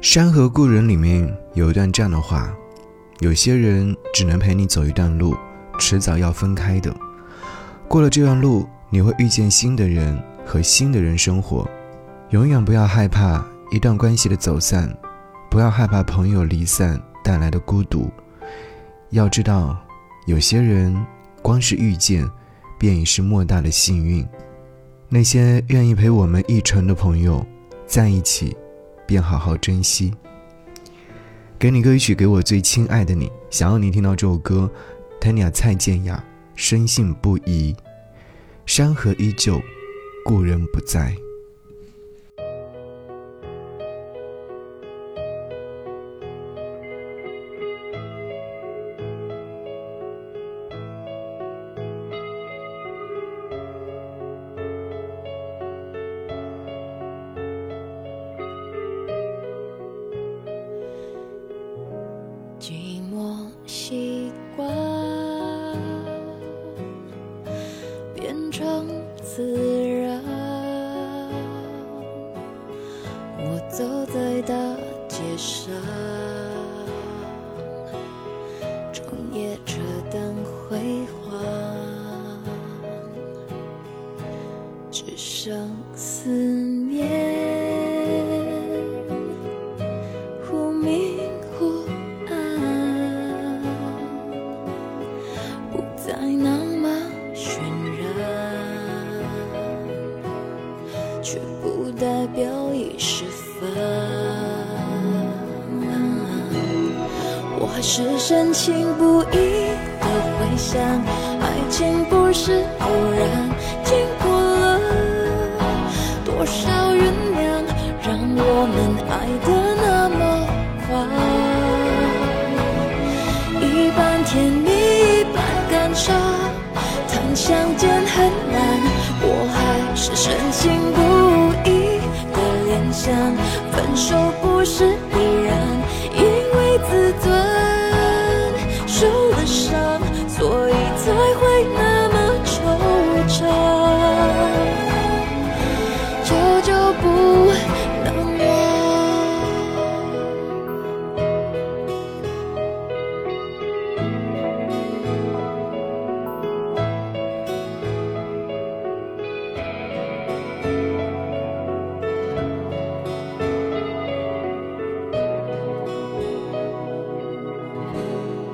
山河故人里面有一段这样的话：有些人只能陪你走一段路，迟早要分开的。过了这段路，你会遇见新的人和新的人生活。永远不要害怕一段关系的走散，不要害怕朋友离散带来的孤独。要知道，有些人光是遇见，便已是莫大的幸运。那些愿意陪我们一程的朋友，在一起。便好好珍惜。给你歌曲，给我最亲爱的你。想要你听到这首歌，Tanya 蔡健雅，深信不疑。山河依旧，故人不在。我走在大街上，整夜车灯辉煌，只剩思念。还是深情不移的回想，爱情不是偶然，经过了多少酝酿，让我们爱的那么狂。一半甜蜜，一半感伤，谈相见很难，我还是深情不移的联想，分手不是不能忘。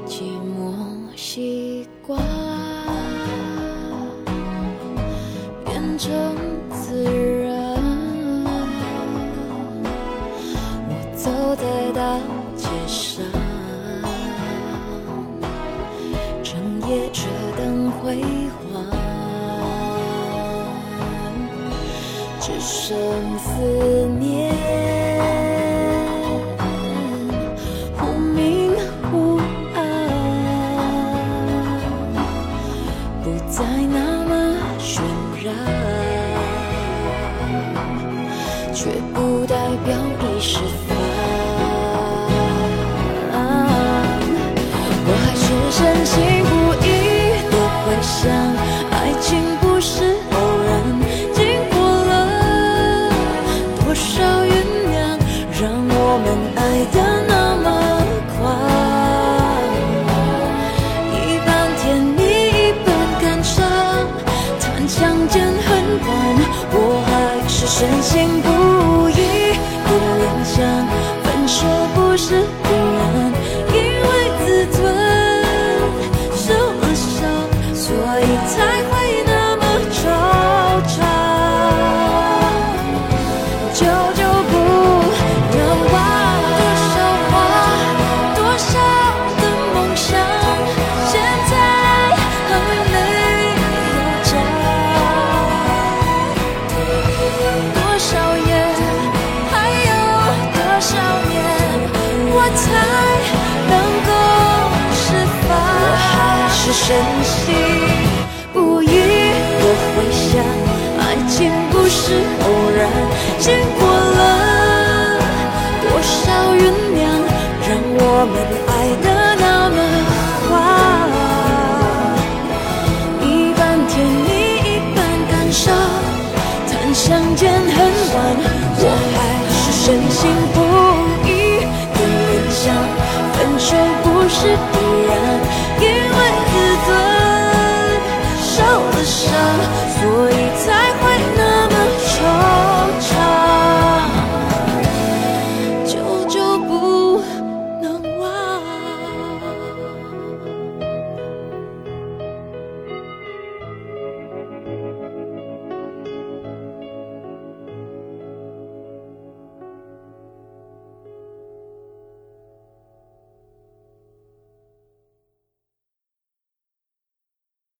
寂寞习惯。的大街上，整夜车灯辉煌，只剩思念。忽明忽暗，不再那么喧然，却不代表已是。深信不疑的回想，爱情不是偶然，经过了多少酝酿，让我们爱得那么狂。一半甜蜜，一半感伤，谈相见恨晚，我还是深信不疑的幻想，分手不是必然。time